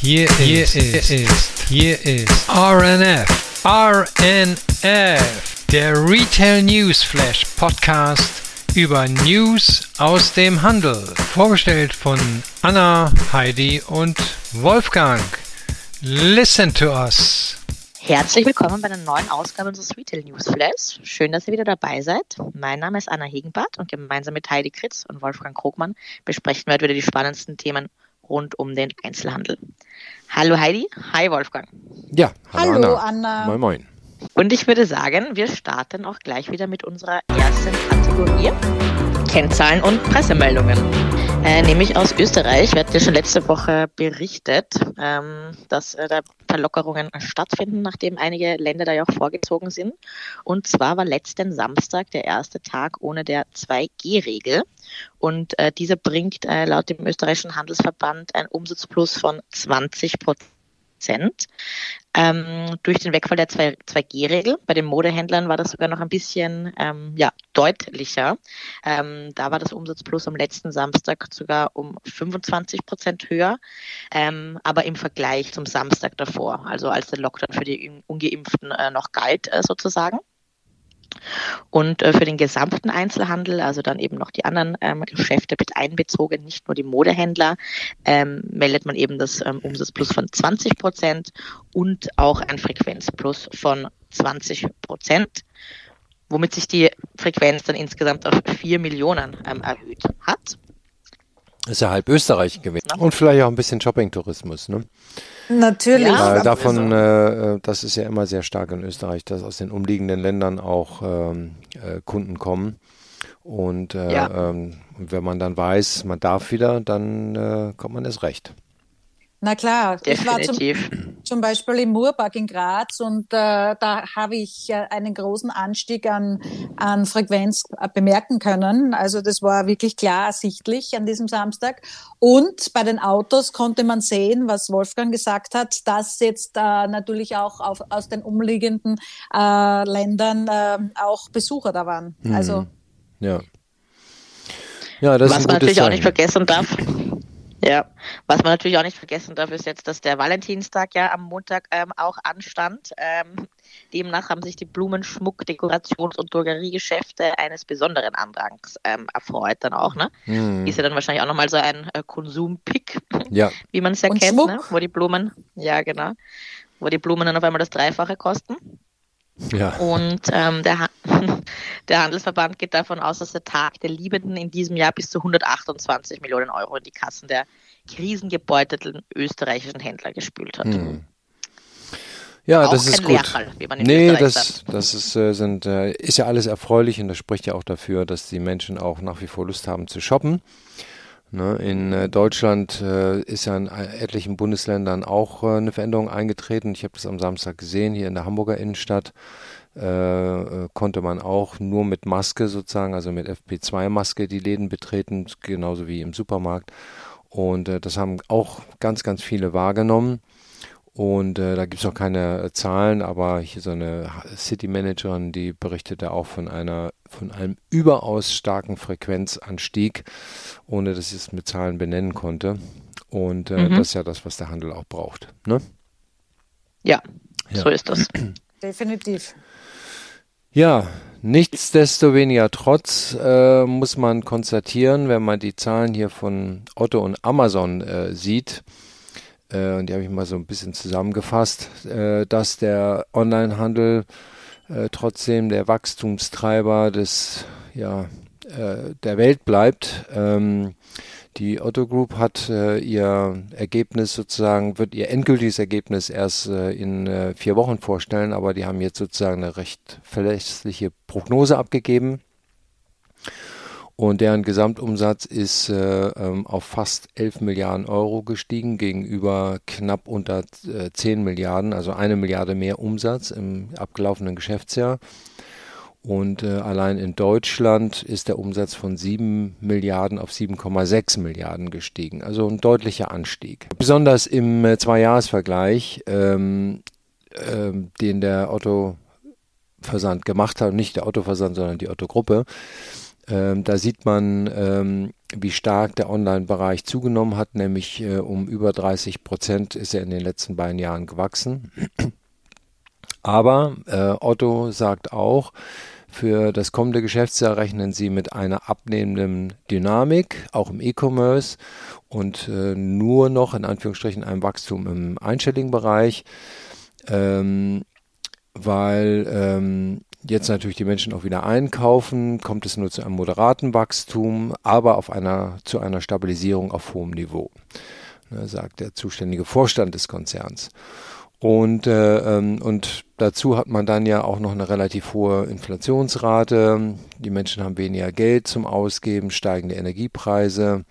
Hier, hier ist, ist, hier ist RNF, RNF, der Retail News Flash Podcast über News aus dem Handel. Vorgestellt von Anna, Heidi und Wolfgang. Listen to us. Herzlich willkommen bei einer neuen Ausgabe unseres Retail News Flash. Schön, dass ihr wieder dabei seid. Mein Name ist Anna Hegenbart und gemeinsam mit Heidi Kritz und Wolfgang Krogmann besprechen wir heute wieder die spannendsten Themen rund um den Einzelhandel. Hallo Heidi, hi Wolfgang. Ja, hallo, hallo Anna. Anna. Moin, moin. Und ich würde sagen, wir starten auch gleich wieder mit unserer ersten Kategorie. Kennzahlen und Pressemeldungen. Äh, nämlich aus Österreich. Wir hatten ja schon letzte Woche berichtet, ähm, dass äh, da Verlockerungen stattfinden, nachdem einige Länder da ja auch vorgezogen sind. Und zwar war letzten Samstag der erste Tag ohne der 2G-Regel. Und äh, diese bringt äh, laut dem österreichischen Handelsverband ein Umsatzplus von 20 Prozent. Prozent. Ähm, durch den Wegfall der 2G-Regel. Bei den Modehändlern war das sogar noch ein bisschen ähm, ja, deutlicher. Ähm, da war das Umsatzplus am letzten Samstag sogar um 25 Prozent höher, ähm, aber im Vergleich zum Samstag davor, also als der Lockdown für die Ungeimpften äh, noch galt äh, sozusagen. Und äh, für den gesamten Einzelhandel, also dann eben noch die anderen ähm, Geschäfte mit einbezogen, nicht nur die Modehändler, ähm, meldet man eben das ähm, Umsatzplus von 20 Prozent und auch ein Frequenzplus von 20 Prozent, womit sich die Frequenz dann insgesamt auf 4 Millionen ähm, erhöht hat. Ist ja halb Österreich gewesen. Und vielleicht auch ein bisschen Shopping-Tourismus, ne? Natürlich. Ja, davon, äh, äh, das ist ja immer sehr stark in Österreich, dass aus den umliegenden Ländern auch ähm, äh, Kunden kommen. Und äh, ja. ähm, wenn man dann weiß, man darf wieder, dann äh, kommt man erst recht. Na klar, Definitiv. ich war zum, zum Beispiel im Murpark in Graz und äh, da habe ich äh, einen großen Anstieg an, an Frequenz äh, bemerken können. Also das war wirklich klar ersichtlich an diesem Samstag. Und bei den Autos konnte man sehen, was Wolfgang gesagt hat, dass jetzt äh, natürlich auch auf, aus den umliegenden äh, Ländern äh, auch Besucher da waren. Mhm. Also ja. Ja, das was ist man natürlich auch nicht vergessen darf. Ja, was man natürlich auch nicht vergessen darf, ist jetzt, dass der Valentinstag ja am Montag ähm, auch anstand. Ähm, demnach haben sich die Blumenschmuck-, Dekorations- und Drogeriegeschäfte eines besonderen Andrangs ähm, erfreut dann auch. Ne? Mhm. Ist ja dann wahrscheinlich auch nochmal so ein äh, Konsumpick, ja. wie man es ja kennt, ne? wo die Blumen, ja genau, wo die Blumen dann auf einmal das Dreifache kosten. Ja. Und ähm, der, der Handelsverband geht davon aus, dass der Tag der Liebenden in diesem Jahr bis zu 128 Millionen Euro in die Kassen der krisengebeutelten österreichischen Händler gespült hat. Hm. Ja, auch das ist gut. Lehrfall, nee, das, sagt. das ist, äh, sind, äh, ist ja alles erfreulich und das spricht ja auch dafür, dass die Menschen auch nach wie vor Lust haben zu shoppen. Ne, in äh, Deutschland äh, ist ja in äh, etlichen Bundesländern auch eine Veränderung eingetreten. Ich habe das am Samstag gesehen, hier in der Hamburger Innenstadt konnte man auch nur mit Maske sozusagen, also mit FP2-Maske die Läden betreten, genauso wie im Supermarkt. Und das haben auch ganz, ganz viele wahrgenommen. Und äh, da gibt es noch keine äh, Zahlen, aber hier so eine City Managerin, die berichtete auch von einer von einem überaus starken Frequenzanstieg, ohne dass sie es mit Zahlen benennen konnte. Und äh, mhm. das ist ja das, was der Handel auch braucht. Ne? Ja, ja, so ist das. Definitiv. Ja, nichtsdestoweniger trotz äh, muss man konstatieren, wenn man die Zahlen hier von Otto und Amazon äh, sieht, äh, und die habe ich mal so ein bisschen zusammengefasst, äh, dass der Onlinehandel äh, trotzdem der Wachstumstreiber des, ja, äh, der Welt bleibt. Ähm, die Otto Group hat äh, ihr Ergebnis sozusagen, wird ihr endgültiges Ergebnis erst äh, in äh, vier Wochen vorstellen, aber die haben jetzt sozusagen eine recht verlässliche Prognose abgegeben und deren Gesamtumsatz ist äh, ähm, auf fast 11 Milliarden Euro gestiegen gegenüber knapp unter äh, 10 Milliarden, also eine Milliarde mehr Umsatz im abgelaufenen Geschäftsjahr. Und äh, allein in Deutschland ist der Umsatz von 7 Milliarden auf 7,6 Milliarden gestiegen. Also ein deutlicher Anstieg. Besonders im äh, Zweijahresvergleich, ähm, ähm, den der Otto-Versand gemacht hat, nicht der Otto-Versand, sondern die Otto-Gruppe, ähm, da sieht man, ähm, wie stark der Online-Bereich zugenommen hat, nämlich äh, um über 30 Prozent ist er in den letzten beiden Jahren gewachsen. Aber äh, Otto sagt auch, für das kommende Geschäftsjahr rechnen sie mit einer abnehmenden Dynamik, auch im E-Commerce und äh, nur noch in Anführungsstrichen einem Wachstum im einstelligen Bereich, ähm, weil ähm, jetzt natürlich die Menschen auch wieder einkaufen, kommt es nur zu einem moderaten Wachstum, aber auf einer, zu einer Stabilisierung auf hohem Niveau, ne, sagt der zuständige Vorstand des Konzerns. Und, äh, ähm, und dazu hat man dann ja auch noch eine relativ hohe Inflationsrate. Die Menschen haben weniger Geld zum Ausgeben, steigende Energiepreise,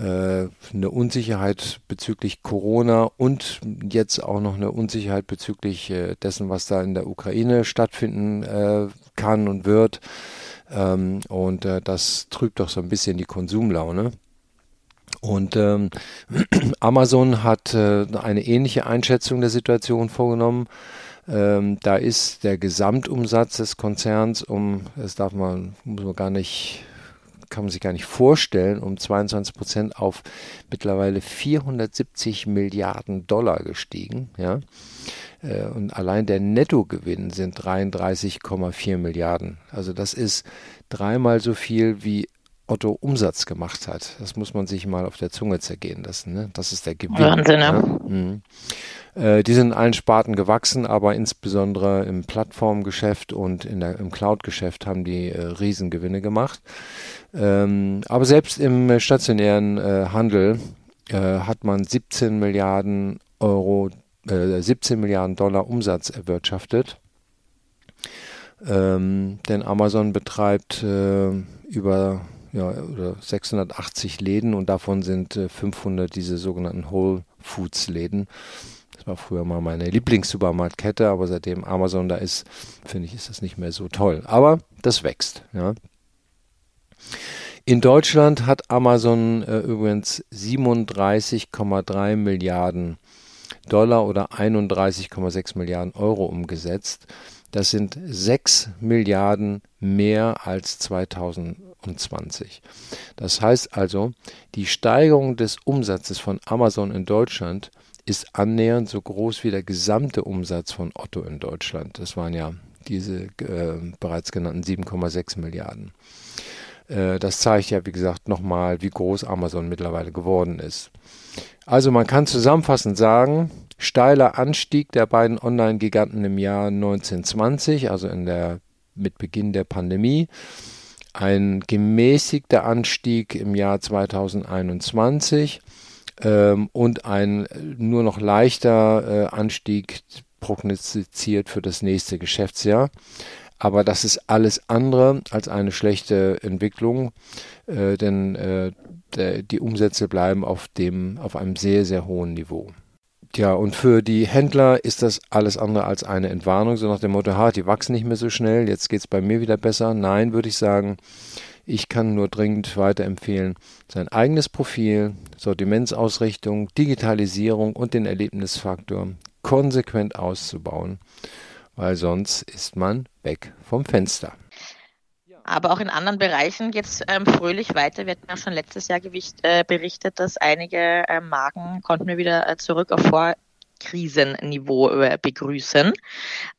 eine Unsicherheit bezüglich Corona und jetzt auch noch eine Unsicherheit bezüglich äh, dessen, was da in der Ukraine stattfinden äh, kann und wird. Ähm, und äh, das trübt doch so ein bisschen die Konsumlaune. Und ähm, Amazon hat äh, eine ähnliche Einschätzung der Situation vorgenommen. Ähm, da ist der Gesamtumsatz des Konzerns um, das darf man, muss man gar nicht, kann man sich gar nicht vorstellen, um 22 Prozent auf mittlerweile 470 Milliarden Dollar gestiegen. Ja? Äh, und allein der Nettogewinn sind 33,4 Milliarden. Also das ist dreimal so viel wie Otto Umsatz gemacht hat. Das muss man sich mal auf der Zunge zergehen lassen. Ne? Das ist der Gewinn. Wahnsinn, ja. Mhm. Äh, die sind in allen Sparten gewachsen, aber insbesondere im Plattformgeschäft und in der, im Cloud-Geschäft haben die äh, Riesengewinne gemacht. Ähm, aber selbst im stationären äh, Handel äh, hat man 17 Milliarden Euro, 17 äh, Milliarden Dollar Umsatz erwirtschaftet. Ähm, denn Amazon betreibt über ja, oder 680 Läden und davon sind äh, 500 diese sogenannten Whole Foods Läden. Das war früher mal meine Lieblingssupermarktkette, aber seitdem Amazon da ist, finde ich, ist das nicht mehr so toll. Aber das wächst, ja. In Deutschland hat Amazon äh, übrigens 37,3 Milliarden Dollar oder 31,6 Milliarden Euro umgesetzt. Das sind 6 Milliarden mehr als 2000 2020. Das heißt also, die Steigerung des Umsatzes von Amazon in Deutschland ist annähernd so groß wie der gesamte Umsatz von Otto in Deutschland. Das waren ja diese äh, bereits genannten 7,6 Milliarden. Äh, das zeigt ja, wie gesagt, nochmal, wie groß Amazon mittlerweile geworden ist. Also man kann zusammenfassend sagen, steiler Anstieg der beiden Online-Giganten im Jahr 1920, also in der, mit Beginn der Pandemie ein gemäßigter Anstieg im Jahr 2021 ähm, und ein nur noch leichter äh, Anstieg prognostiziert für das nächste Geschäftsjahr. Aber das ist alles andere als eine schlechte Entwicklung, äh, denn äh, der, die Umsätze bleiben auf dem auf einem sehr sehr hohen Niveau. Ja, und für die Händler ist das alles andere als eine Entwarnung, so nach dem Motto, ha, die wachsen nicht mehr so schnell, jetzt geht es bei mir wieder besser. Nein, würde ich sagen, ich kann nur dringend weiterempfehlen, sein eigenes Profil, Sortimentsausrichtung, Digitalisierung und den Erlebnisfaktor konsequent auszubauen, weil sonst ist man weg vom Fenster. Aber auch in anderen Bereichen geht es ähm, fröhlich weiter. Wir hatten ja schon letztes Jahr gewicht, äh, berichtet, dass einige äh, Marken konnten wir wieder äh, zurück auf Vorkrisenniveau äh, begrüßen.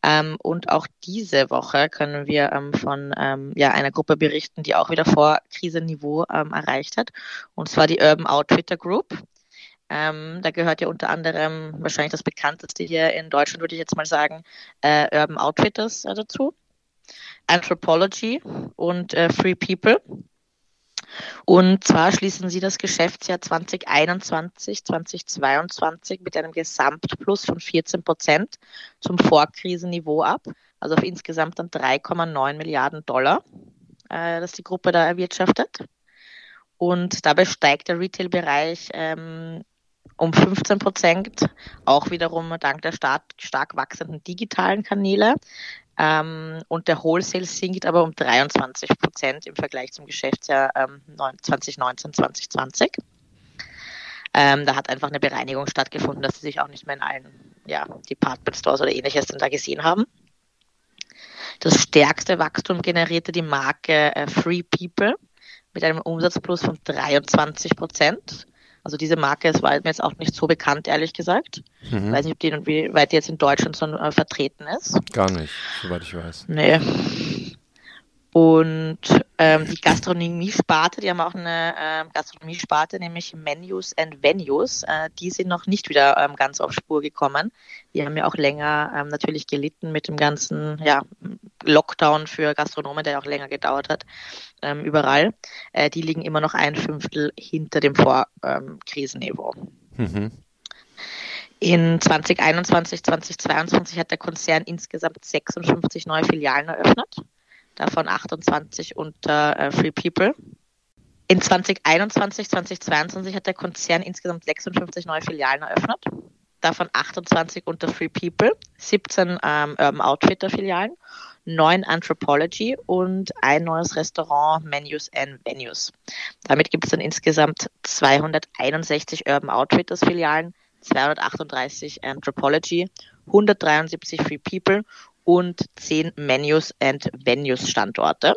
Ähm, und auch diese Woche können wir ähm, von ähm, ja, einer Gruppe berichten, die auch wieder Vorkrisenniveau ähm, erreicht hat. Und zwar die Urban Outfitter Group. Ähm, da gehört ja unter anderem wahrscheinlich das bekannteste hier in Deutschland, würde ich jetzt mal sagen, äh, Urban Outfitters äh, dazu. Anthropology und äh, Free People. Und zwar schließen sie das Geschäftsjahr 2021, 2022 mit einem Gesamtplus von 14 Prozent zum Vorkrisenniveau ab, also auf insgesamt dann 3,9 Milliarden Dollar, äh, das die Gruppe da erwirtschaftet. Und dabei steigt der Retail-Bereich ähm, um 15 Prozent, auch wiederum dank der stark, stark wachsenden digitalen Kanäle. Ähm, und der Wholesale sinkt aber um 23 Prozent im Vergleich zum Geschäftsjahr ähm, 2019, 2020. Ähm, da hat einfach eine Bereinigung stattgefunden, dass sie sich auch nicht mehr in allen ja, Department Stores oder ähnliches dann da gesehen haben. Das stärkste Wachstum generierte die Marke äh, Free People mit einem Umsatzplus von 23 Prozent. Also diese Marke, es war mir jetzt auch nicht so bekannt, ehrlich gesagt. Mhm. Weiß nicht, ob die, wie weit die jetzt in Deutschland so äh, vertreten ist. Gar nicht, soweit ich weiß. Nee. Und ähm, die Gastronomie-Sparte, die haben auch eine äh, Gastronomie-Sparte, nämlich Menus and Venues. Äh, die sind noch nicht wieder ähm, ganz auf Spur gekommen. Die haben ja auch länger ähm, natürlich gelitten mit dem ganzen ja, Lockdown für Gastronomen, der auch länger gedauert hat, ähm, überall. Äh, die liegen immer noch ein Fünftel hinter dem Vorkrisenniveau. Mhm. In 2021, 2022 hat der Konzern insgesamt 56 neue Filialen eröffnet davon 28 unter äh, Free People. In 2021, 2022 hat der Konzern insgesamt 56 neue Filialen eröffnet, davon 28 unter Free People, 17 ähm, Urban Outfitter Filialen, 9 Anthropology und ein neues Restaurant Menus and Venues. Damit gibt es dann insgesamt 261 Urban Outfitters Filialen, 238 Anthropology, 173 Free People und zehn Menus and Venues Standorte.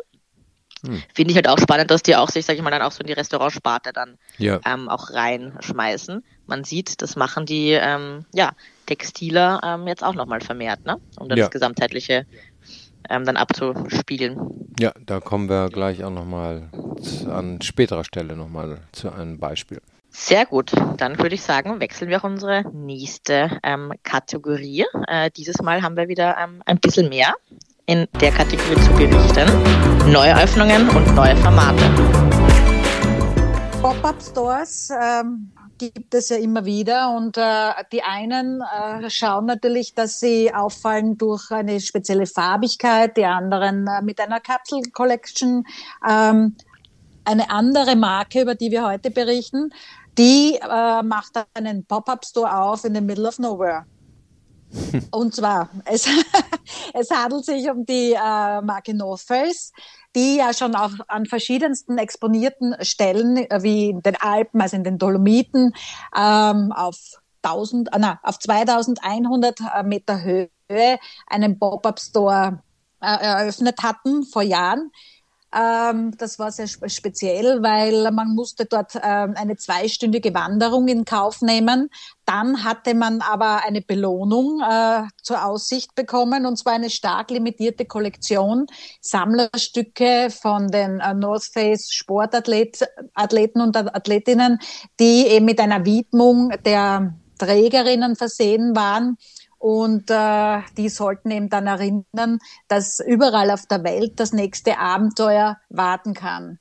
Hm. Finde ich halt auch spannend, dass die auch sich, sag ich mal, dann auch so in die Restaurantsparte dann ja. ähm, auch reinschmeißen. Man sieht, das machen die ähm, ja, Textiler ähm, jetzt auch nochmal vermehrt, ne? um das ja. gesamtheitliche ähm, dann abzuspielen. Ja, da kommen wir gleich auch nochmal an späterer Stelle nochmal zu einem Beispiel. Sehr gut, dann würde ich sagen, wechseln wir auch unsere nächste ähm, Kategorie. Äh, dieses Mal haben wir wieder ähm, ein bisschen mehr in der Kategorie zu berichten. Neue Öffnungen und neue Formate. Pop-up-Stores ähm, gibt es ja immer wieder und äh, die einen äh, schauen natürlich, dass sie auffallen durch eine spezielle Farbigkeit, die anderen äh, mit einer Capsule Collection. Ähm, eine andere Marke, über die wir heute berichten, die äh, macht einen Pop-up-Store auf in the middle of nowhere. Und zwar, es, es handelt sich um die äh, Marke North Face, die ja schon auch an verschiedensten exponierten Stellen, äh, wie in den Alpen, also in den Dolomiten, ähm, auf 1000, äh, na, auf 2100 äh, Meter Höhe einen Pop-up-Store äh, eröffnet hatten vor Jahren. Ähm, das war sehr speziell, weil man musste dort ähm, eine zweistündige Wanderung in Kauf nehmen. Dann hatte man aber eine Belohnung äh, zur Aussicht bekommen, und zwar eine stark limitierte Kollektion Sammlerstücke von den äh, North Face Sportathleten und Athletinnen, die eben mit einer Widmung der Trägerinnen versehen waren und äh, die sollten eben dann erinnern, dass überall auf der Welt das nächste Abenteuer warten kann.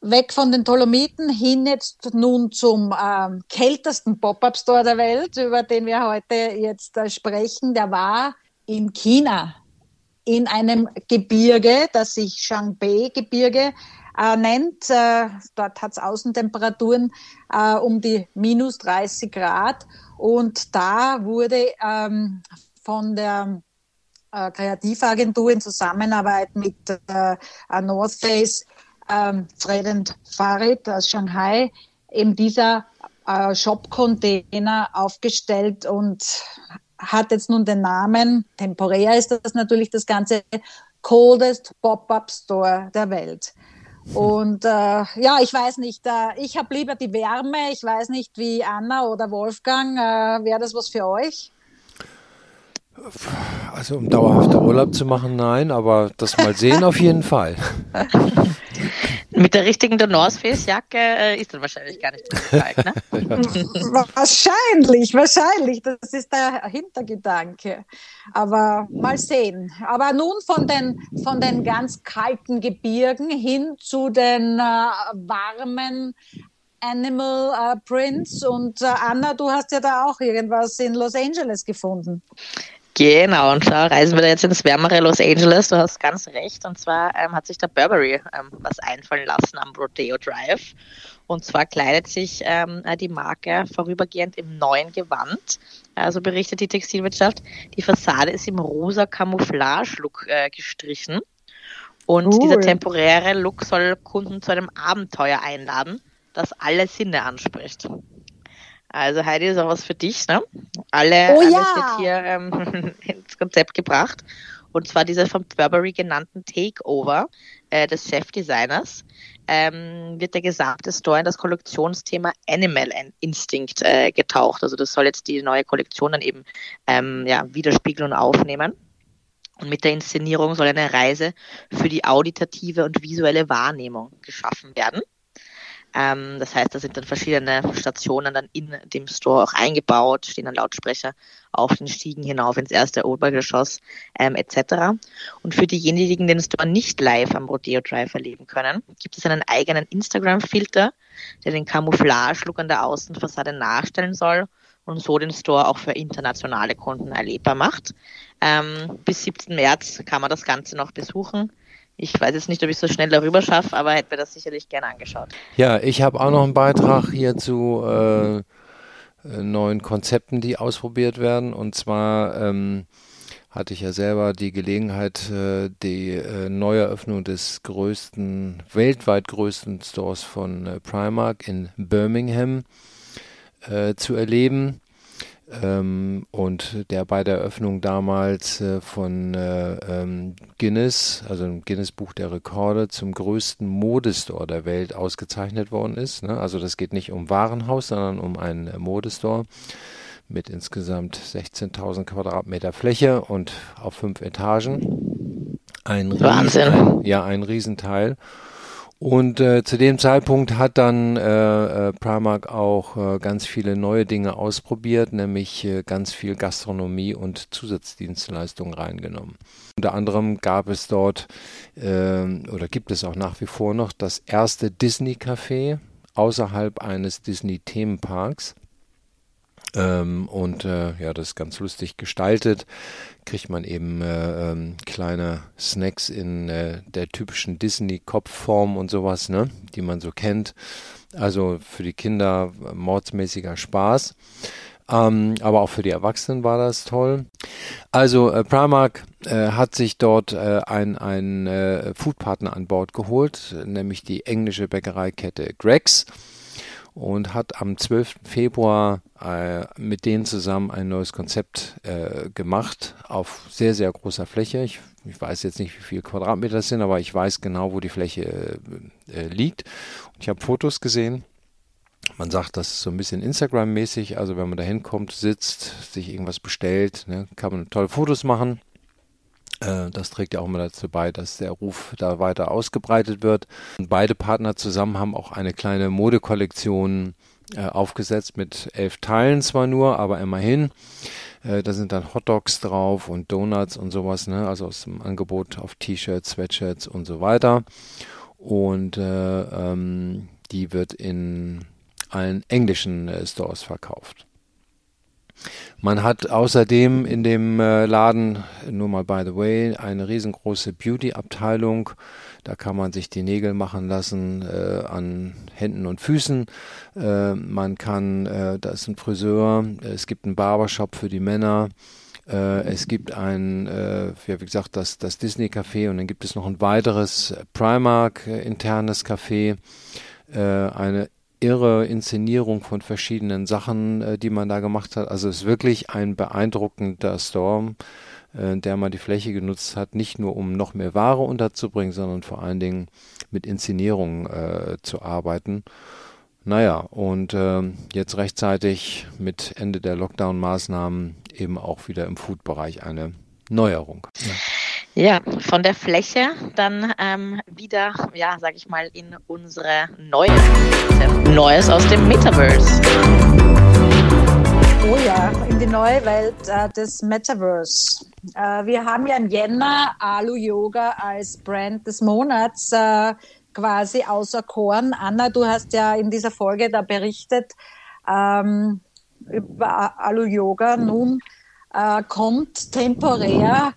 Weg von den Dolomiten hin jetzt nun zum äh, kältesten Pop-up-Store der Welt, über den wir heute jetzt äh, sprechen. Der war in China, in einem Gebirge, das sich Shangbei-Gebirge äh, nennt. Äh, dort hat es Außentemperaturen äh, um die minus 30 Grad. Und da wurde ähm, von der äh, Kreativagentur in Zusammenarbeit mit äh, North Face, ähm, Fred and Farid aus Shanghai, eben dieser äh, Shop-Container aufgestellt und hat jetzt nun den Namen, temporär ist das natürlich das ganze Coldest Pop-Up Store der Welt. Und äh, ja, ich weiß nicht, äh, ich habe lieber die Wärme. Ich weiß nicht, wie Anna oder Wolfgang, äh, wäre das was für euch? Also um dauerhafter Urlaub zu machen, nein, aber das mal sehen auf jeden Fall. Mit der richtigen North Face Jacke äh, ist dann wahrscheinlich gar nicht so kalt, ne? wahrscheinlich, wahrscheinlich. Das ist der Hintergedanke. Aber mal sehen. Aber nun von den, von den ganz kalten Gebirgen hin zu den äh, warmen Animal äh, Prints. Und äh, Anna, du hast ja da auch irgendwas in Los Angeles gefunden. Genau, und da reisen wir da jetzt ins wärmere Los Angeles. Du hast ganz recht. Und zwar ähm, hat sich der Burberry ähm, was einfallen lassen am Rodeo Drive. Und zwar kleidet sich ähm, die Marke vorübergehend im neuen Gewand. Also berichtet die Textilwirtschaft. Die Fassade ist im rosa Camouflage-Look äh, gestrichen. Und cool. dieser temporäre Look soll Kunden zu einem Abenteuer einladen, das alle Sinne anspricht. Also Heidi ist auch was für dich, ne? Alle, oh, alles ja. wird hier ähm, ins Konzept gebracht. Und zwar dieser von Burberry genannten Takeover äh, des Chefdesigners. ähm, wird der gesamte Store in das Kollektionsthema Animal Instinct äh, getaucht. Also das soll jetzt die neue Kollektion dann eben ähm, ja, widerspiegeln und aufnehmen. Und mit der Inszenierung soll eine Reise für die auditative und visuelle Wahrnehmung geschaffen werden. Ähm, das heißt, da sind dann verschiedene Stationen dann in dem Store auch eingebaut, stehen dann Lautsprecher auf den Stiegen hinauf ins erste Obergeschoss ähm, etc. Und für diejenigen, die den Store nicht live am Rodeo Drive erleben können, gibt es einen eigenen Instagram-Filter, der den Camouflage-Look an der Außenfassade nachstellen soll und so den Store auch für internationale Kunden erlebbar macht. Ähm, bis 17. März kann man das Ganze noch besuchen. Ich weiß jetzt nicht, ob ich so schnell darüber schaffe, aber hätte mir das sicherlich gerne angeschaut. Ja, ich habe auch noch einen Beitrag hier zu äh, äh, neuen Konzepten, die ausprobiert werden. Und zwar ähm, hatte ich ja selber die Gelegenheit, äh, die äh, Neueröffnung des größten, weltweit größten Stores von äh, Primark in Birmingham äh, zu erleben ähm, und der bei der Eröffnung damals äh, von äh, ähm, Guinness, also im Guinness Buch der Rekorde, zum größten Modestore der Welt ausgezeichnet worden ist. Ne? Also das geht nicht um Warenhaus, sondern um einen äh, Modestore mit insgesamt 16.000 Quadratmeter Fläche und auf fünf Etagen. Ein Wahnsinn. Riesen, ein, ja, ein Riesenteil. Und äh, zu dem Zeitpunkt hat dann äh, äh, Primark auch äh, ganz viele neue Dinge ausprobiert, nämlich äh, ganz viel Gastronomie und Zusatzdienstleistungen reingenommen. Unter anderem gab es dort äh, oder gibt es auch nach wie vor noch das erste Disney-Café außerhalb eines Disney-Themenparks. Ähm, und äh, ja, das ist ganz lustig gestaltet. Kriegt man eben äh, ähm, kleine Snacks in äh, der typischen Disney-Kopfform und sowas, ne, die man so kennt. Also für die Kinder mordsmäßiger Spaß. Ähm, aber auch für die Erwachsenen war das toll. Also äh, Primark äh, hat sich dort äh, ein, ein äh, Foodpartner an Bord geholt, nämlich die englische Bäckereikette Greggs und hat am 12. Februar äh, mit denen zusammen ein neues Konzept äh, gemacht auf sehr, sehr großer Fläche. Ich, ich, weiß jetzt nicht, wie viele Quadratmeter das sind, aber ich weiß genau, wo die Fläche äh, äh liegt. Und ich habe Fotos gesehen. Man sagt, das ist so ein bisschen Instagram-mäßig. Also wenn man da hinkommt, sitzt, sich irgendwas bestellt, ne, kann man tolle Fotos machen. Äh, das trägt ja auch immer dazu bei, dass der Ruf da weiter ausgebreitet wird. Beide Partner zusammen haben auch eine kleine Modekollektion äh, aufgesetzt mit elf Teilen zwar nur, aber immerhin. Äh, da sind dann Hotdogs drauf und Donuts und sowas, ne? also aus dem Angebot auf T-Shirts, Sweatshirts und so weiter. Und äh, ähm, die wird in allen englischen Stores verkauft. Man hat außerdem in dem äh, Laden, nur mal by the way, eine riesengroße Beauty-Abteilung. Da kann man sich die Nägel machen lassen äh, an Händen und Füßen. Äh, man kann, äh, da ist ein Friseur, es gibt einen Barbershop für die Männer. Äh, es gibt ein, äh, wie gesagt, das, das Disney-Café und dann gibt es noch ein weiteres Primark-internes Café. eine irre Inszenierung von verschiedenen Sachen, äh, die man da gemacht hat. Also es ist wirklich ein beeindruckender Storm, äh, der man die Fläche genutzt hat, nicht nur um noch mehr Ware unterzubringen, sondern vor allen Dingen mit Inszenierung äh, zu arbeiten. Naja, und äh, jetzt rechtzeitig mit Ende der Lockdown-Maßnahmen eben auch wieder im Food-Bereich eine Neuerung. Ja. Ja, von der Fläche dann ähm, wieder, ja, sag ich mal, in unsere neue Neues aus dem Metaverse. Oh ja, in die neue Welt äh, des Metaverse. Äh, wir haben ja im Jänner Alu Yoga als Brand des Monats äh, quasi auserkoren. Anna, du hast ja in dieser Folge da berichtet ähm, über Alu Yoga. Nun äh, kommt temporär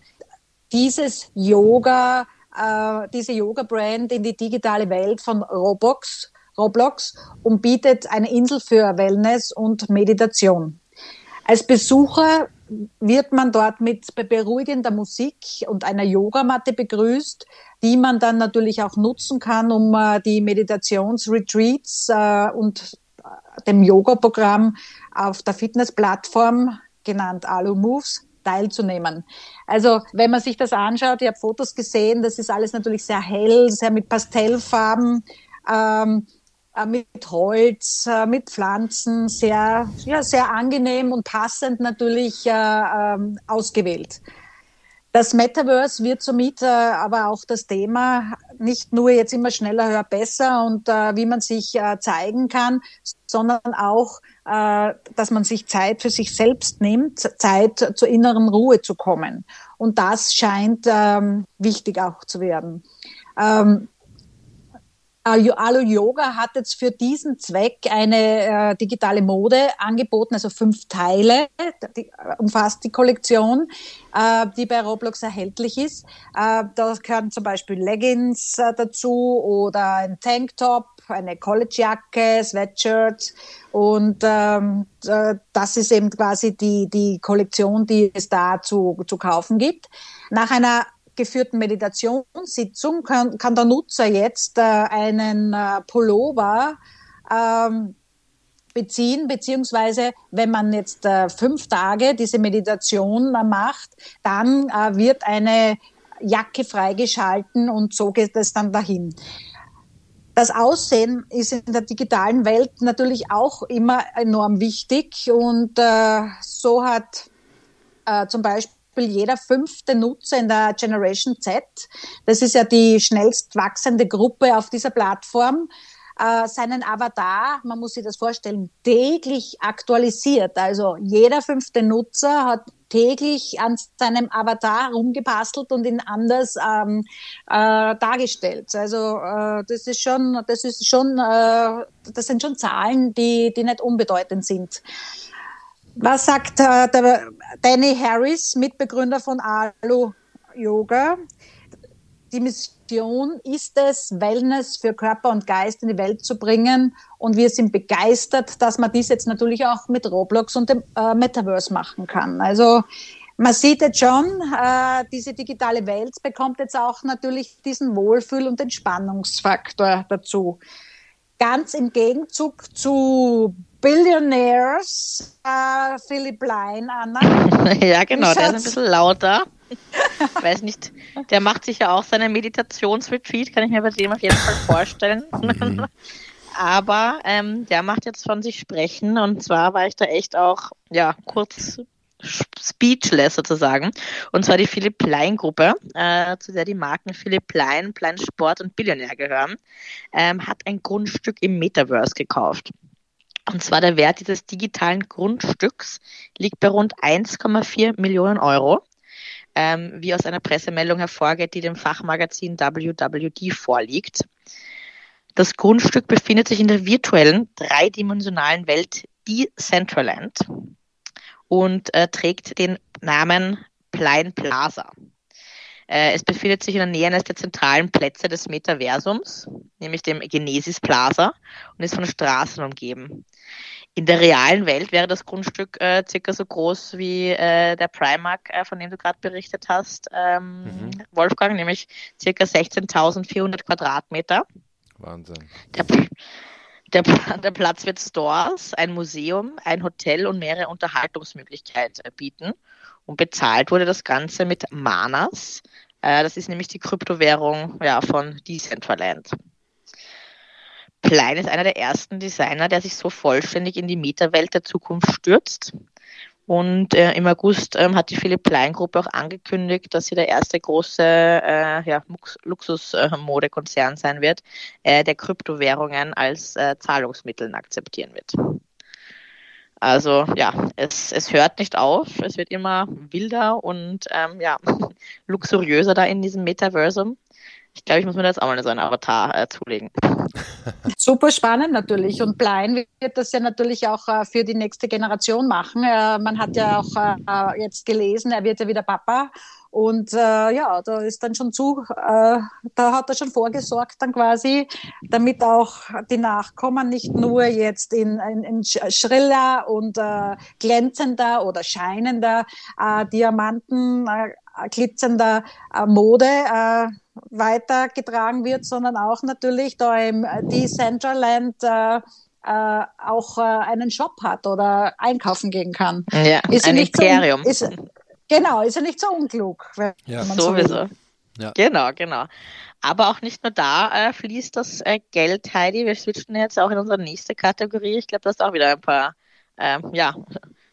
dieses Yoga, äh, diese Yoga-Brand in die digitale Welt von Roblox, Roblox und bietet eine Insel für Wellness und Meditation. Als Besucher wird man dort mit beruhigender Musik und einer Yogamatte begrüßt, die man dann natürlich auch nutzen kann, um äh, die Meditationsretreats äh, und äh, dem Yoga-Programm auf der Fitnessplattform genannt Alu Moves teilzunehmen. Also wenn man sich das anschaut, ich habe Fotos gesehen, das ist alles natürlich sehr hell, sehr mit Pastellfarben. ähm, äh, mit Holz, äh, mit Pflanzen, sehr, ja, sehr angenehm und passend natürlich äh, ähm, ausgewählt. Das Metaverse wird somit äh, aber auch das Thema nicht nur jetzt immer schneller, höher, besser und äh, wie man sich zeigen kann, sondern auch, dass man sich Zeit für sich selbst nimmt, Zeit zur inneren Ruhe zu kommen. Und das scheint ähm, wichtig auch zu werden. Ähm, Alu Yoga hat jetzt für diesen Zweck eine äh, digitale Mode angeboten, also fünf Teile, die, äh, umfasst die Kollektion, äh, die bei Roblox erhältlich ist. Äh, da gehören zum Beispiel Leggings äh, dazu oder ein Tanktop, eine Collegejacke, Sweatshirt und ähm, das ist eben quasi die, die Kollektion, die es da zu, zu kaufen gibt. Nach einer geführten Meditationssitzung kann, kann der Nutzer jetzt äh, einen äh, Pullover ähm, beziehen, beziehungsweise wenn man jetzt äh, fünf Tage diese Meditation äh, macht, dann äh, wird eine Jacke freigeschalten und so geht es dann dahin. Das Aussehen ist in der digitalen Welt natürlich auch immer enorm wichtig und äh, so hat äh, zum Beispiel jeder fünfte Nutzer in der Generation Z, das ist ja die schnellst wachsende Gruppe auf dieser Plattform, äh, seinen Avatar, man muss sich das vorstellen, täglich aktualisiert. Also jeder fünfte Nutzer hat täglich an seinem Avatar rumgebastelt und ihn anders ähm, äh, dargestellt. Also äh, das ist schon, das ist schon, äh, das sind schon Zahlen, die, die nicht unbedeutend sind. Was sagt äh, Danny Harris, Mitbegründer von Alu Yoga? Die Mission ist es, Wellness für Körper und Geist in die Welt zu bringen. Und wir sind begeistert, dass man dies jetzt natürlich auch mit Roblox und dem äh, Metaverse machen kann. Also man sieht jetzt schon, äh, diese digitale Welt bekommt jetzt auch natürlich diesen Wohlfühl- und Entspannungsfaktor dazu. Ganz im Gegenzug zu Billionaires, äh, Philipp Lein, Anna. ja, genau, der ist ein bisschen lauter. Ich weiß nicht, der macht sich ja auch seine Meditationsretreat, kann ich mir bei dem auf jeden Fall vorstellen. Mhm. Aber ähm, der macht jetzt von sich sprechen und zwar war ich da echt auch, ja, kurz speechless sozusagen. Und zwar die Philipp Plein Gruppe, äh, zu der die Marken Philipp Plein, Plein Sport und Billionär gehören, ähm, hat ein Grundstück im Metaverse gekauft. Und zwar der Wert dieses digitalen Grundstücks liegt bei rund 1,4 Millionen Euro, ähm, wie aus einer Pressemeldung hervorgeht, die dem Fachmagazin WWD vorliegt. Das Grundstück befindet sich in der virtuellen, dreidimensionalen Welt Decentraland und äh, trägt den Namen Plein Plaza. Äh, es befindet sich in der Nähe eines der zentralen Plätze des Metaversums, nämlich dem Genesis Plaza, und ist von Straßen umgeben. In der realen Welt wäre das Grundstück äh, circa so groß wie äh, der Primark, äh, von dem du gerade berichtet hast, ähm, mhm. Wolfgang, nämlich circa 16.400 Quadratmeter. Wahnsinn. Der, der, der, Platz wird Stores, ein Museum, ein Hotel und mehrere Unterhaltungsmöglichkeiten bieten. Und bezahlt wurde das Ganze mit Manas. Äh, das ist nämlich die Kryptowährung ja, von Decentraland. Plein ist einer der ersten Designer, der sich so vollständig in die Metawelt der Zukunft stürzt. Und äh, im August ähm, hat die Philipp Plein Gruppe auch angekündigt, dass sie der erste große äh, ja, Luxusmodekonzern äh, sein wird, äh, der Kryptowährungen als äh, Zahlungsmittel akzeptieren wird. Also ja, es, es hört nicht auf. Es wird immer wilder und ähm, ja, luxuriöser da in diesem Metaversum. Ich glaube, ich muss mir das auch mal so einen Avatar äh, zulegen. Super spannend natürlich. Und Blein wird das ja natürlich auch äh, für die nächste Generation machen. Äh, man hat ja auch äh, jetzt gelesen, er wird ja wieder Papa. Und äh, ja, da ist dann schon zu, äh, da hat er schon vorgesorgt dann quasi, damit auch die Nachkommen nicht nur jetzt in, in, in schriller und äh, glänzender oder scheinender äh, Diamanten, äh, glitzernder Mode weitergetragen wird, sondern auch natürlich da im Decentraland äh, äh, auch äh, einen Shop hat oder einkaufen gehen kann. Ja, ist ein Imperium. So, ist, Genau, ist ja nicht so unklug. ja, sowieso. So ja. Genau, genau. Aber auch nicht nur da äh, fließt das äh, Geld, Heidi. Wir switchen jetzt auch in unsere nächste Kategorie. Ich glaube, da hast auch wieder ein paar ähm, ja,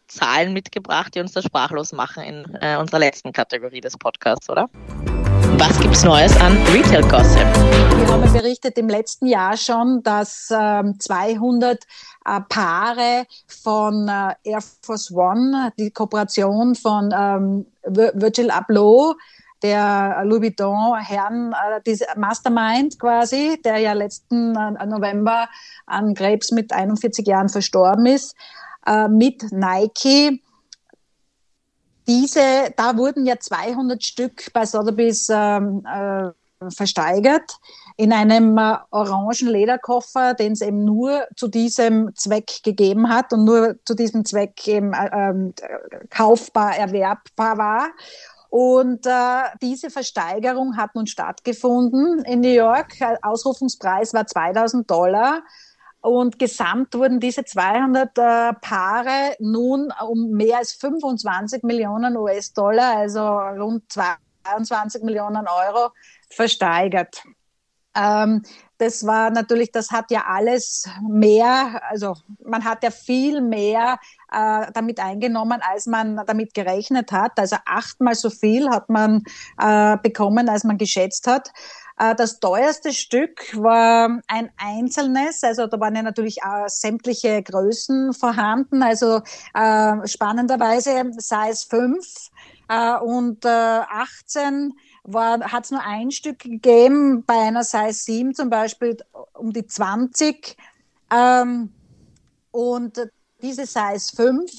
Zahlen mitgebracht, die uns da sprachlos machen in äh, unserer letzten Kategorie des Podcasts, oder? Was gibt's Neues an Retail Gossip? Wir haben berichtet im letzten Jahr schon, dass ähm, 200 äh, Paare von äh, Air Force One, die Kooperation von ähm, Virgil Abloh, der Louis Vuitton Herrn, äh, diese Mastermind quasi, der ja letzten äh, November an Krebs mit 41 Jahren verstorben ist, äh, mit Nike. Diese, da wurden ja 200 Stück bei Sotheby's ähm, äh, versteigert in einem äh, orangen Lederkoffer, den es eben nur zu diesem Zweck gegeben hat und nur zu diesem Zweck eben äh, ähm, kaufbar, erwerbbar war. Und äh, diese Versteigerung hat nun stattgefunden in New York. Ausrufungspreis war 2000 Dollar. Und gesamt wurden diese 200 äh, Paare nun um mehr als 25 Millionen US-Dollar, also rund 22 Millionen Euro, versteigert. Ähm, das war natürlich, das hat ja alles mehr, also man hat ja viel mehr äh, damit eingenommen, als man damit gerechnet hat. Also achtmal so viel hat man äh, bekommen, als man geschätzt hat. Äh, das teuerste Stück war ein einzelnes, also da waren ja natürlich auch sämtliche Größen vorhanden, also äh, spannenderweise Size 5 äh, und äh, 18 hat es nur ein Stück gegeben, bei einer Size 7 zum Beispiel um die 20 ähm, und diese Size 5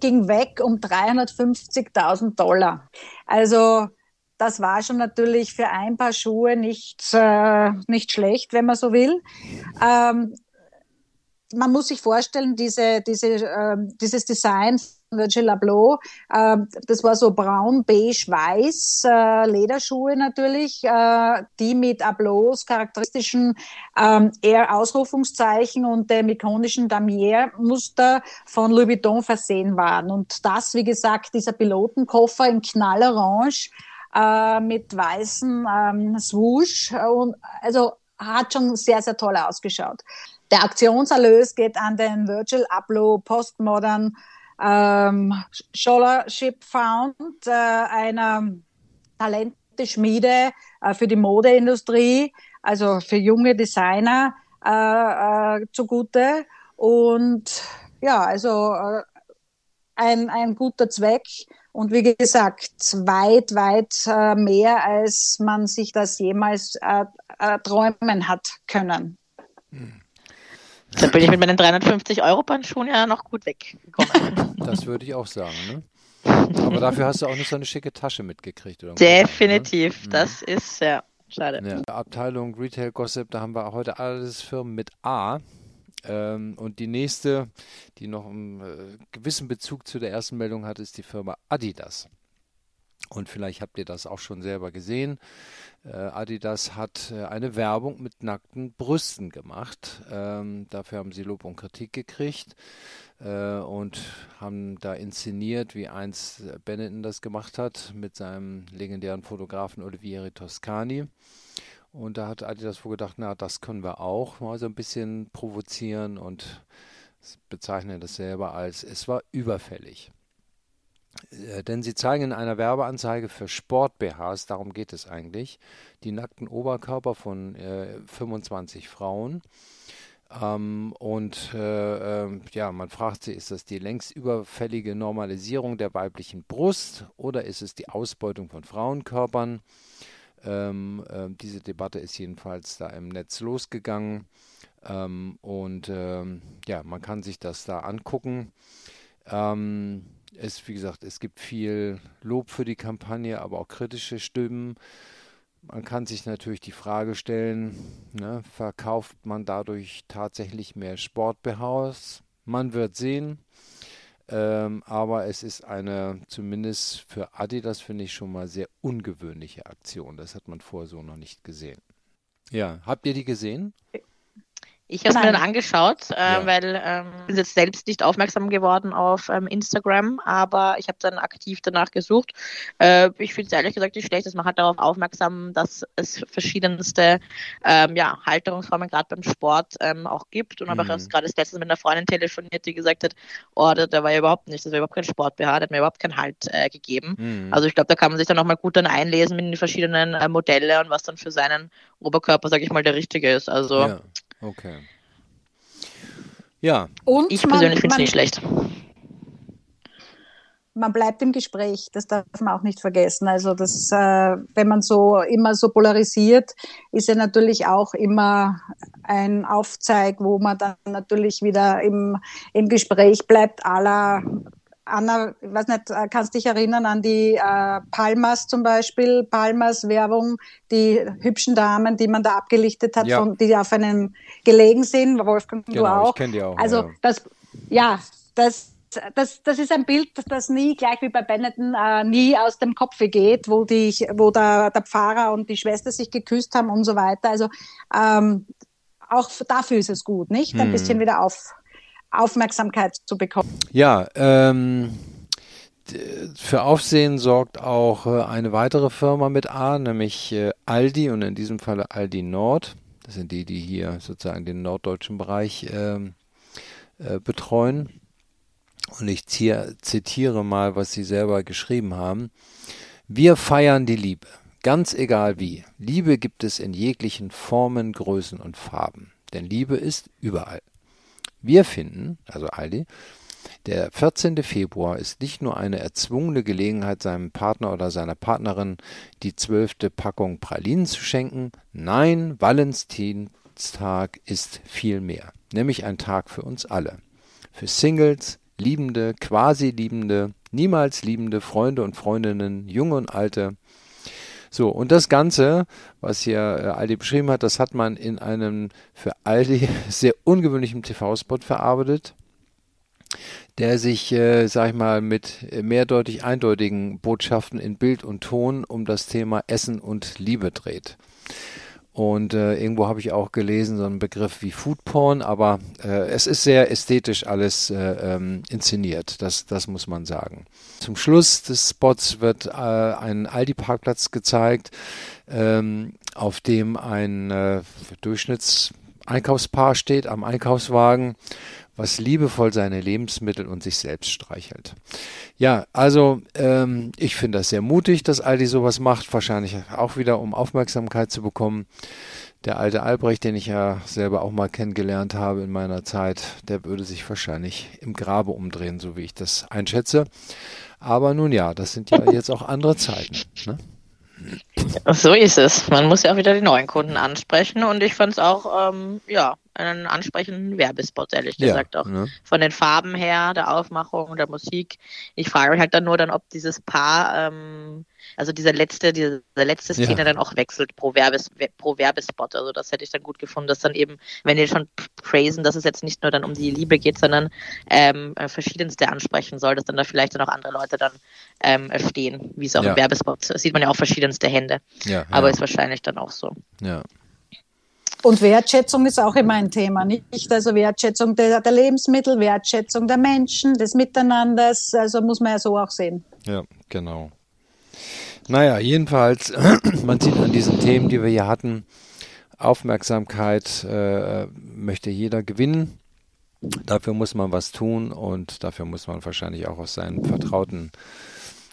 ging weg um 350.000 Dollar. Also das war schon natürlich für ein paar Schuhe nicht, äh, nicht schlecht, wenn man so will. Ähm, man muss sich vorstellen, diese, diese, äh, dieses Design von Virgil Abloh, äh, das war so braun, beige, weiß, äh, Lederschuhe natürlich, äh, die mit Ablohs charakteristischen ähm, R-Ausrufungszeichen und dem ikonischen Damier-Muster von Louis Vuitton versehen waren. Und das, wie gesagt, dieser Pilotenkoffer in Knallorange, äh, mit weißem ähm, Swoosh. Und, also hat schon sehr, sehr toll ausgeschaut. Der Aktionserlös geht an den Virgil Abloh Postmodern ähm, Scholarship Fund, äh, einer Talenteschmiede äh, für die Modeindustrie, also für junge Designer äh, äh, zugute. Und ja, also äh, ein, ein guter Zweck. Und wie gesagt, weit, weit äh, mehr, als man sich das jemals äh, äh, träumen hat können. Hm. Da bin ich mit meinen 350 Euro Bandschuhen ja noch gut weggekommen. Das würde ich auch sagen, ne? Aber dafür hast du auch nicht so eine schicke Tasche mitgekriegt, oder? Definitiv, ne? das ist ja schade. Ja, Abteilung Retail Gossip, da haben wir heute alles Firmen mit A. Ähm, und die nächste, die noch einen äh, gewissen Bezug zu der ersten Meldung hat, ist die Firma Adidas. Und vielleicht habt ihr das auch schon selber gesehen. Äh, Adidas hat äh, eine Werbung mit nackten Brüsten gemacht. Ähm, dafür haben sie Lob und Kritik gekriegt äh, und haben da inszeniert, wie einst Benetton das gemacht hat mit seinem legendären Fotografen Olivieri Toscani. Und da hat Adidas wohl gedacht, na, das können wir auch mal so ein bisschen provozieren und bezeichnen das selber als, es war überfällig. Äh, denn sie zeigen in einer Werbeanzeige für Sport-BHs, darum geht es eigentlich, die nackten Oberkörper von äh, 25 Frauen. Ähm, und äh, äh, ja, man fragt sich, ist das die längst überfällige Normalisierung der weiblichen Brust oder ist es die Ausbeutung von Frauenkörpern? Ähm, äh, diese Debatte ist jedenfalls da im Netz losgegangen. Ähm, und ähm, ja, man kann sich das da angucken. Ähm, es, wie gesagt, es gibt viel Lob für die Kampagne, aber auch kritische Stimmen. Man kann sich natürlich die Frage stellen, ne, verkauft man dadurch tatsächlich mehr Sport-BHs? Man wird sehen. Ähm, aber es ist eine, zumindest für Adidas, finde ich schon mal sehr ungewöhnliche Aktion. Das hat man vorher so noch nicht gesehen. Ja, habt ihr die gesehen? Ich habe es mir dann angeschaut, äh, ja. weil ähm, ich bin jetzt selbst nicht aufmerksam geworden auf ähm, Instagram, aber ich habe dann aktiv danach gesucht. Äh, ich finde es ehrlich gesagt nicht schlecht, dass man halt darauf aufmerksam, dass es verschiedenste ähm, ja, Halterungsformen gerade beim Sport ähm, auch gibt. Und mhm. habe auch gerade das letzte mit einer Freundin telefoniert, die gesagt hat, oh, der war ja überhaupt nicht, das war überhaupt kein Sport-BH, der hat mir überhaupt keinen Halt äh, gegeben. Mhm. Also ich glaube, da kann man sich dann nochmal gut dann einlesen mit den verschiedenen äh, Modelle und was dann für seinen Oberkörper, sage ich mal, der richtige ist. Also ja. Okay. Ja. Und ich persönlich finde es nicht schlecht. Man bleibt im Gespräch, das darf man auch nicht vergessen. Also das, äh, wenn man so immer so polarisiert, ist ja natürlich auch immer ein Aufzeig, wo man dann natürlich wieder im, im Gespräch bleibt, aller Anna, ich weiß nicht, äh, kannst dich erinnern an die äh, Palmas zum Beispiel, Palmas Werbung, die hübschen Damen, die man da abgelichtet hat, ja. von, die auf einem gelegen sind, Wolfgang, genau, du auch. Ich kenne die auch. Also ja. das, ja, das, das, das ist ein Bild, das nie, gleich wie bei Benetton, äh, nie aus dem Kopf geht, wo, die, wo der, der Pfarrer und die Schwester sich geküsst haben und so weiter. Also ähm, auch dafür ist es gut, nicht? Ein hm. bisschen wieder auf, Aufmerksamkeit zu bekommen. Ja, ähm, für Aufsehen sorgt auch äh, eine weitere Firma mit A, nämlich äh, Aldi und in diesem Falle Aldi Nord. Das sind die, die hier sozusagen den norddeutschen Bereich ähm, äh, betreuen. Und ich zitiere mal, was sie selber geschrieben haben. Wir feiern die Liebe, ganz egal wie. Liebe gibt es in jeglichen Formen, Größen und Farben. Denn Liebe ist überall. Wir finden, also Aldi, der 14. Februar ist nicht nur eine erzwungene Gelegenheit, seinem Partner oder seiner Partnerin die zwölfte Packung Pralinen zu schenken. Nein, Valentinstag ist viel mehr, nämlich ein Tag für uns alle. Für Singles, Liebende, Quasi-Liebende, niemals liebende Freunde und Freundinnen, junge und alte, so, und das Ganze, was hier äh, Aldi beschrieben hat, das hat man in einem für Aldi sehr ungewöhnlichen TV-Spot verarbeitet, der sich, äh, sag ich mal, mit mehrdeutig eindeutigen Botschaften in Bild und Ton um das Thema Essen und Liebe dreht. Und äh, irgendwo habe ich auch gelesen, so einen Begriff wie Foodporn, aber äh, es ist sehr ästhetisch alles äh, ähm, inszeniert, das, das muss man sagen. Zum Schluss des Spots wird äh, ein Aldi-Parkplatz gezeigt, ähm, auf dem ein äh, Durchschnittseinkaufspaar steht am Einkaufswagen was liebevoll seine Lebensmittel und sich selbst streichelt. Ja, also ähm, ich finde das sehr mutig, dass Aldi sowas macht, wahrscheinlich auch wieder, um Aufmerksamkeit zu bekommen. Der alte Albrecht, den ich ja selber auch mal kennengelernt habe in meiner Zeit, der würde sich wahrscheinlich im Grabe umdrehen, so wie ich das einschätze. Aber nun ja, das sind ja jetzt auch andere Zeiten. Ne? So ist es. Man muss ja auch wieder die neuen Kunden ansprechen und ich fand es auch, ähm, ja, einen ansprechenden Werbespot, ehrlich gesagt ja, auch. Ne? Von den Farben her, der Aufmachung, der Musik. Ich frage mich halt dann nur dann, ob dieses Paar, ähm, also dieser letzte, diese letzte Szene ja. dann auch wechselt pro, Werbes, pro Werbespot. Also das hätte ich dann gut gefunden, dass dann eben, wenn die schon praisen, dass es jetzt nicht nur dann um die Liebe geht, sondern ähm, äh, verschiedenste ansprechen soll, dass dann da vielleicht dann auch andere Leute dann ähm, stehen, wie es auch ja. im Werbespot sieht man ja auch verschiedenste Hände. Ja, Aber ist wahrscheinlich dann auch so. Ja. Und Wertschätzung ist auch immer ein Thema, nicht? Also Wertschätzung der, der, Lebensmittel, Wertschätzung der Menschen, des Miteinanders, also muss man ja so auch sehen. Ja, genau. Naja, jedenfalls, man sieht an diesen Themen, die wir hier hatten, Aufmerksamkeit äh, möchte jeder gewinnen. Dafür muss man was tun und dafür muss man wahrscheinlich auch aus seinen vertrauten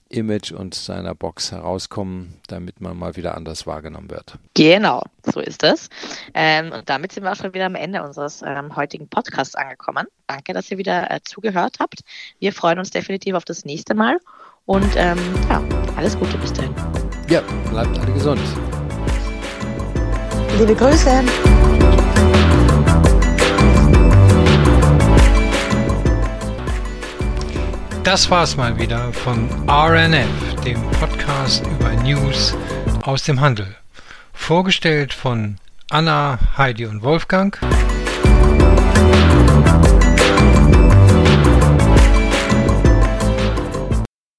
Image und seiner Box herauskommen, damit man mal wieder anders wahrgenommen wird. Genau, so ist es. Ähm, und damit sind wir auch schon wieder am Ende unseres ähm, heutigen Podcasts angekommen. Danke, dass ihr wieder äh, zugehört habt. Wir freuen uns definitiv auf das nächste Mal und ähm, ja, alles Gute bis dahin. Ja, bleibt alle gesund. Liebe Grüße. Das war's mal wieder von RNF, dem Podcast über News aus dem Handel. Vorgestellt von Anna, Heidi und Wolfgang.